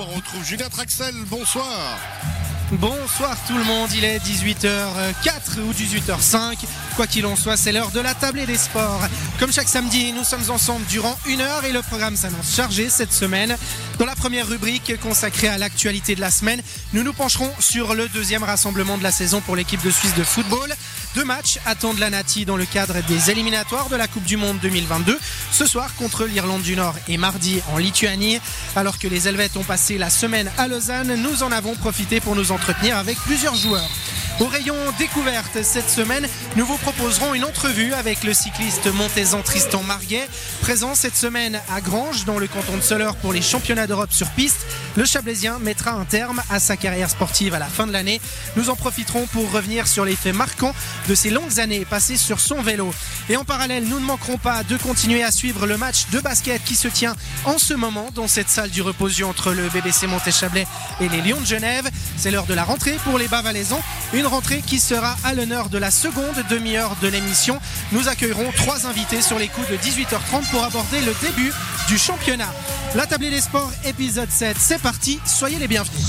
on retrouve Julien Traxel. Bonsoir. Bonsoir tout le monde, il est 18h04 ou 18h05. Quoi qu'il en soit, c'est l'heure de la tablée des sports. Comme chaque samedi, nous sommes ensemble durant une heure et le programme s'annonce chargé cette semaine. Dans la première rubrique consacrée à l'actualité de la semaine, nous nous pencherons sur le deuxième rassemblement de la saison pour l'équipe de Suisse de football. Deux matchs attendent la Nati dans le cadre des éliminatoires de la Coupe du Monde 2022. Ce soir contre l'Irlande du Nord et mardi en Lituanie. Alors que les Helvètes ont passé la semaine à Lausanne, nous en avons profité pour nous entretenir avec plusieurs joueurs. Au rayon découverte cette semaine, nous vous proposerons une entrevue avec le cycliste montaisan Tristan Marguet, présent cette semaine à Granges dans le canton de Soleure pour les championnats d'Europe sur piste. Le Chablaisien mettra un terme à sa carrière sportive à la fin de l'année. Nous en profiterons pour revenir sur les faits marquants de ces longues années passées sur son vélo. Et en parallèle, nous ne manquerons pas de continuer à suivre le match de basket qui se tient en ce moment dans cette salle du reposio entre le BBC Monté-Chablais et les Lions de Genève. C'est l'heure de la rentrée pour les Bas-Valaisans. Une rentrée qui sera à l'honneur de la seconde demi-heure de l'émission. Nous accueillerons trois invités sur les coups de 18h30 pour aborder le début du championnat. La tablée des sports, épisode 7, c'est parti, soyez les bienvenus.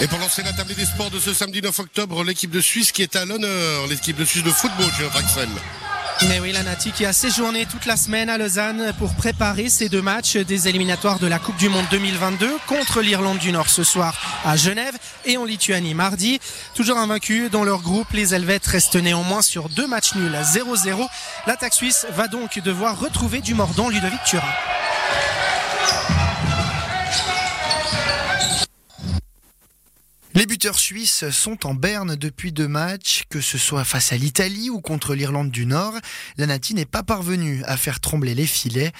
Et pour lancer la tablée des sports de ce samedi 9 octobre, l'équipe de Suisse qui est à l'honneur, l'équipe de Suisse de football, Julien Traxel. Mais oui, la Nati qui a séjourné toute la semaine à Lausanne pour préparer ces deux matchs des éliminatoires de la Coupe du Monde 2022 contre l'Irlande du Nord ce soir à Genève et en Lituanie mardi. Toujours invaincus dans leur groupe, les Helvètes restent néanmoins sur deux matchs nuls à 0-0. L'attaque suisse va donc devoir retrouver du mordant Ludovic Turin. Les buteurs suisses sont en berne depuis deux matchs, que ce soit face à l'Italie ou contre l'Irlande du Nord. La Nati n'est pas parvenue à faire trembler les filets.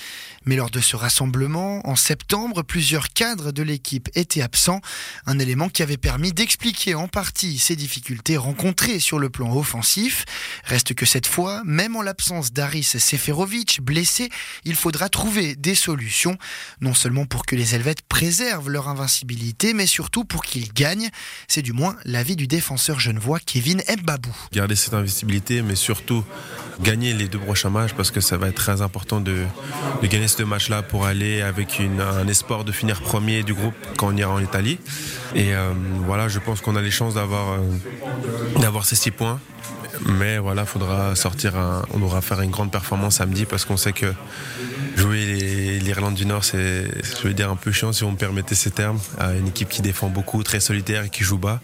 Mais lors de ce rassemblement, en septembre, plusieurs cadres de l'équipe étaient absents. Un élément qui avait permis d'expliquer en partie ces difficultés rencontrées sur le plan offensif. Reste que cette fois, même en l'absence d'Aris Seferovic, blessé, il faudra trouver des solutions. Non seulement pour que les Helvètes préservent leur invincibilité, mais surtout pour qu'ils gagnent. C'est du moins l'avis du défenseur genevois Kevin Mbabou. Garder cette invisibilité, mais surtout gagner les deux prochains matchs parce que ça va être très important de, gagner ces deux matchs-là pour aller avec un espoir de finir premier du groupe quand on ira en Italie. Et euh, voilà, je pense qu'on a les chances d'avoir euh, d'avoir ces six points. Mais voilà, faudra sortir un, on aura faire une grande performance samedi parce qu'on sait que jouer l'Irlande du Nord, c'est, je veux dire, un peu chiant si vous me permettez ces termes, à une équipe qui défend beaucoup, très solitaire et qui joue bas.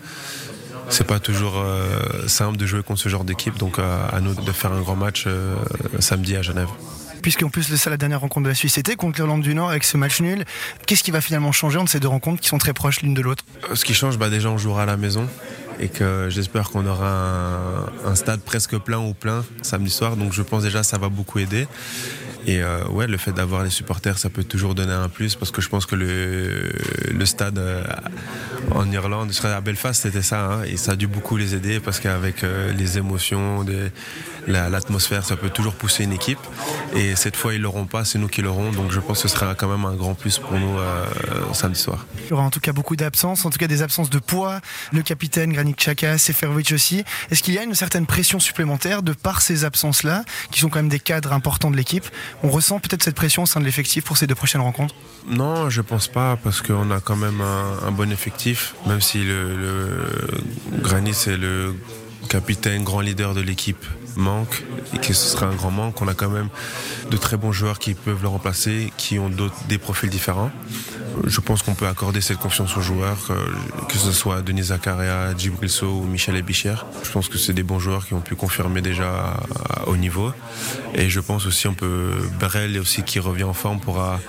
C'est pas toujours euh, simple de jouer contre ce genre d'équipe, donc euh, à nous de faire un grand match euh, samedi à Genève puisqu'en plus de ça, la dernière rencontre de la Suisse était contre l'Irlande du Nord avec ce match nul. Qu'est-ce qui va finalement changer entre ces deux rencontres qui sont très proches l'une de l'autre? Ce qui change, bah déjà on jouera à la maison et que j'espère qu'on aura un, un, stade presque plein ou plein samedi soir. Donc je pense déjà que ça va beaucoup aider. Et euh, ouais, le fait d'avoir les supporters, ça peut toujours donner un plus parce que je pense que le, le stade euh, en Irlande, à Belfast, c'était ça, hein, et ça a dû beaucoup les aider parce qu'avec euh, les émotions, l'atmosphère, la, ça peut toujours pousser une équipe. Et cette fois, ils l'auront pas, c'est nous qui l'aurons. Donc je pense que ce sera quand même un grand plus pour nous euh, samedi soir. Il y aura en tout cas beaucoup d'absences, en tout cas des absences de poids. Le capitaine Granit Xhaka, Seferovic aussi. Est-ce qu'il y a une certaine pression supplémentaire de par ces absences-là, qui sont quand même des cadres importants de l'équipe? On ressent peut-être cette pression au sein de l'effectif pour ces deux prochaines rencontres? Non, je pense pas, parce qu'on a quand même un, un, bon effectif, même si le, le Granit c'est le capitaine, grand leader de l'équipe manque et que ce sera un grand manque. On a quand même de très bons joueurs qui peuvent le remplacer, qui ont des profils différents. Je pense qu'on peut accorder cette confiance aux joueurs, que ce soit Denis Zakaria, Djibril So ou Michel Ebicher. Je pense que c'est des bons joueurs qui ont pu confirmer déjà à haut niveau. Et je pense aussi on peut Brel aussi qui revient en forme pourra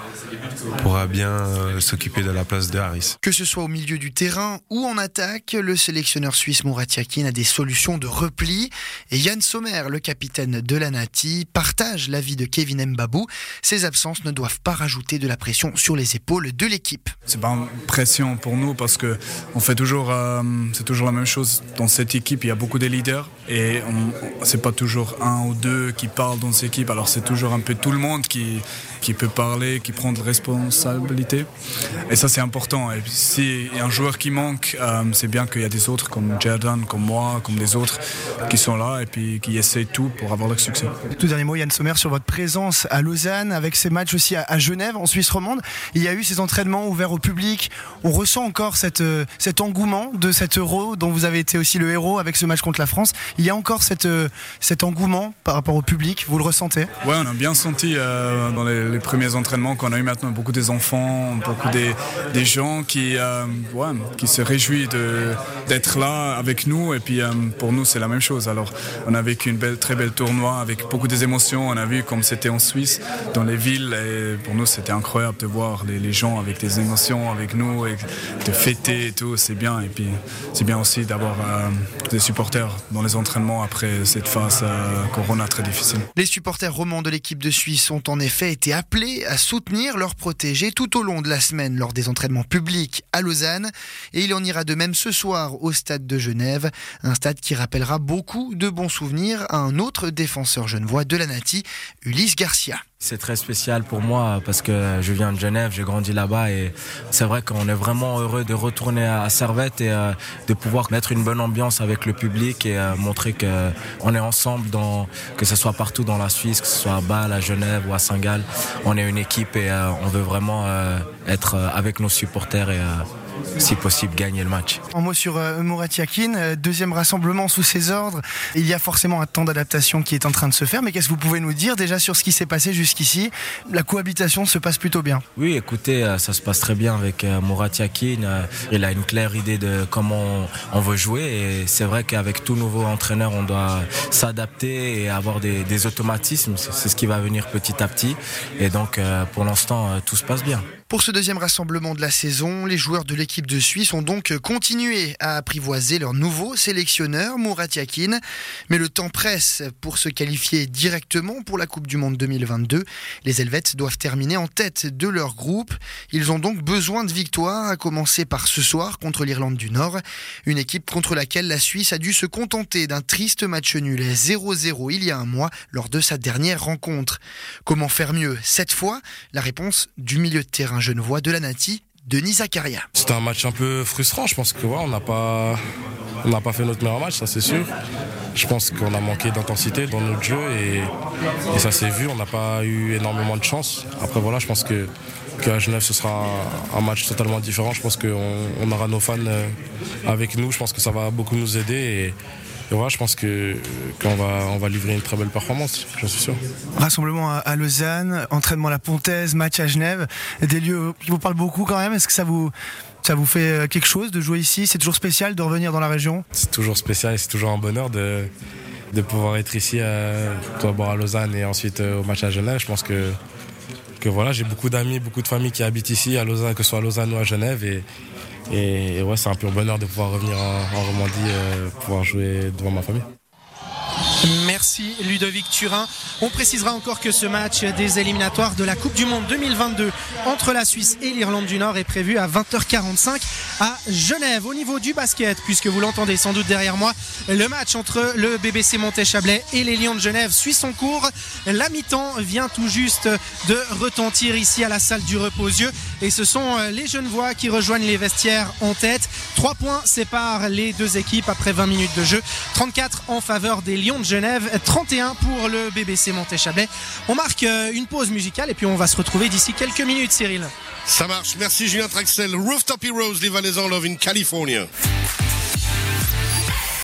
pourra bien euh, s'occuper de la place de Harris. Que ce soit au milieu du terrain ou en attaque, le sélectionneur suisse Murat Yakin a des solutions de repli. Et Yann Sommer, le capitaine de la Nati, partage l'avis de Kevin Mbabou. Ces absences ne doivent pas rajouter de la pression sur les épaules de l'équipe. C'est pas une pression pour nous parce que on fait toujours, euh, c'est toujours la même chose dans cette équipe. Il y a beaucoup de leaders et c'est pas toujours un ou deux qui parlent dans cette équipe. Alors c'est toujours un peu tout le monde qui qui peut parler, qui prend de responsabilité. Et ça, c'est important. Et si y a un joueur qui manque, euh, c'est bien qu'il y a des autres comme Jordan, comme moi, comme des autres qui sont là et puis qui essaient tout pour avoir le succès. Tout dernier mot, Yann Sommer, sur votre présence à Lausanne, avec ces matchs aussi à, Genève, en Suisse romande. Il y a eu ces entraînements ouverts au public. On ressent encore cette, euh, cet engouement de cet euro dont vous avez été aussi le héros avec ce match contre la France. Il y a encore cette, euh, cet engouement par rapport au public, vous le ressentez? Oui, on a bien senti euh, dans les, premiers entraînements qu'on a eu maintenant beaucoup des enfants, beaucoup des, des gens qui, ouais, qui se réjouissent d'être là avec nous. Et puis pour nous, c'est la même chose. Alors, on a vécu une très belle tournoi avec beaucoup des émotions. On a vu comme c'était en Suisse, dans les villes. Pour nous, c'était incroyable de voir les, gens avec des émotions avec nous et de fêter et tout. C'est bien. Et puis, c'est bien aussi d'avoir euh, des supporters dans les entraînements après cette phase euh, Corona très difficile. Les supporters romans de l'équipe de Suisse ont en effet été appelés à soutenir leurs protégés tout au long de la semaine lors des entraînements publics à Lausanne. Et il en ira de même ce soir au stade de Genève, un stade qui rappellera beaucoup de bons souvenirs à un autre défenseur genevois de la Nati, Ulysse Garcia. C'est très spécial pour moi parce que je viens de Genève, j'ai grandi là-bas et c'est vrai qu'on est vraiment heureux de retourner à Servette et euh, de pouvoir mettre une bonne ambiance avec le public et euh, montrer qu'on est ensemble, dans, que ce soit partout dans la Suisse, que ce soit à Bâle, à Genève ou à Saint-Gall. On est une équipe et euh, on veut vraiment être avec nos supporters et si possible, gagner le match. Un mot sur euh, Yakin, euh, deuxième rassemblement sous ses ordres. Il y a forcément un temps d'adaptation qui est en train de se faire, mais qu'est-ce que vous pouvez nous dire déjà sur ce qui s'est passé jusqu'ici? La cohabitation se passe plutôt bien. Oui, écoutez, euh, ça se passe très bien avec euh, Murat Yakin. Il a une claire idée de comment on veut jouer et c'est vrai qu'avec tout nouveau entraîneur, on doit s'adapter et avoir des, des automatismes. C'est ce qui va venir petit à petit. Et donc, pour l'instant, tout se passe bien. Pour ce deuxième rassemblement de la saison, les joueurs de l'équipe de Suisse ont donc continué à apprivoiser leur nouveau sélectionneur, Murat Yakin. Mais le temps presse pour se qualifier directement pour la Coupe du Monde 2022. Les Helvètes doivent terminer en tête de leur groupe. Ils ont donc besoin de victoires, à commencer par ce soir contre l'Irlande du Nord. Une équipe contre laquelle la Suisse a dû se contenter d'un triste match nul 0-0 il y a un mois lors de sa dernière rencontre. Comment faire mieux cette fois? La réponse du milieu de terrain jeune voix de la Nati, Denis Zakaria. C'était un match un peu frustrant. Je pense que on n'a pas, fait notre meilleur match, ça c'est sûr. Je pense qu'on a manqué d'intensité dans notre jeu et, ça s'est vu. On n'a pas eu énormément de chance. Après voilà, je pense que qu'à Genève ce sera un match totalement différent. Je pense qu'on aura nos fans euh, avec nous. Je pense que ça va beaucoup nous aider je pense que qu'on va on va livrer une très belle performance, j'en suis sûr. Rassemblement à, Lausanne, entraînement à la Pontaise, match à Genève, des lieux qui vous parlent beaucoup quand même. Est-ce que ça vous ça vous fait euh, quelque chose de jouer ici? C'est toujours spécial de revenir dans la région? C'est toujours spécial et c'est toujours un bonheur de, de pouvoir être ici à, à Lausanne et ensuite euh, au match à Genève. Je pense que, que voilà, j'ai beaucoup d'amis, beaucoup de familles qui habitent ici à Lausanne, que ce soit à Lausanne ou à Genève. Et, et, ouais, c'est un pur bonheur de pouvoir revenir en, Romandie, euh, pouvoir jouer devant ma famille. Merci Ludovic Turin. On précisera encore que ce match des éliminatoires de la Coupe du Monde 2022 entre la Suisse et l'Irlande du Nord est prévu à 20h45 à Genève. Au niveau du basket, puisque vous l'entendez sans doute derrière moi, le match entre le BBC Monté-Chablais et les Lions de Genève suit son cours. La mi-temps vient tout juste de retentir ici à la salle du repos-yeux et ce sont les Genevois qui rejoignent les vestiaires en tête. Trois points séparent les deux équipes après 20 minutes de jeu. 34 en faveur des Lions de Genève, 31 pour le BBC Monté-Chablais. On marque euh, une pause musicale et puis on va se retrouver d'ici quelques minutes, Cyril. Ça marche. Merci Julien Traxel. Rooftop Heroes, les Valaisans Love in California.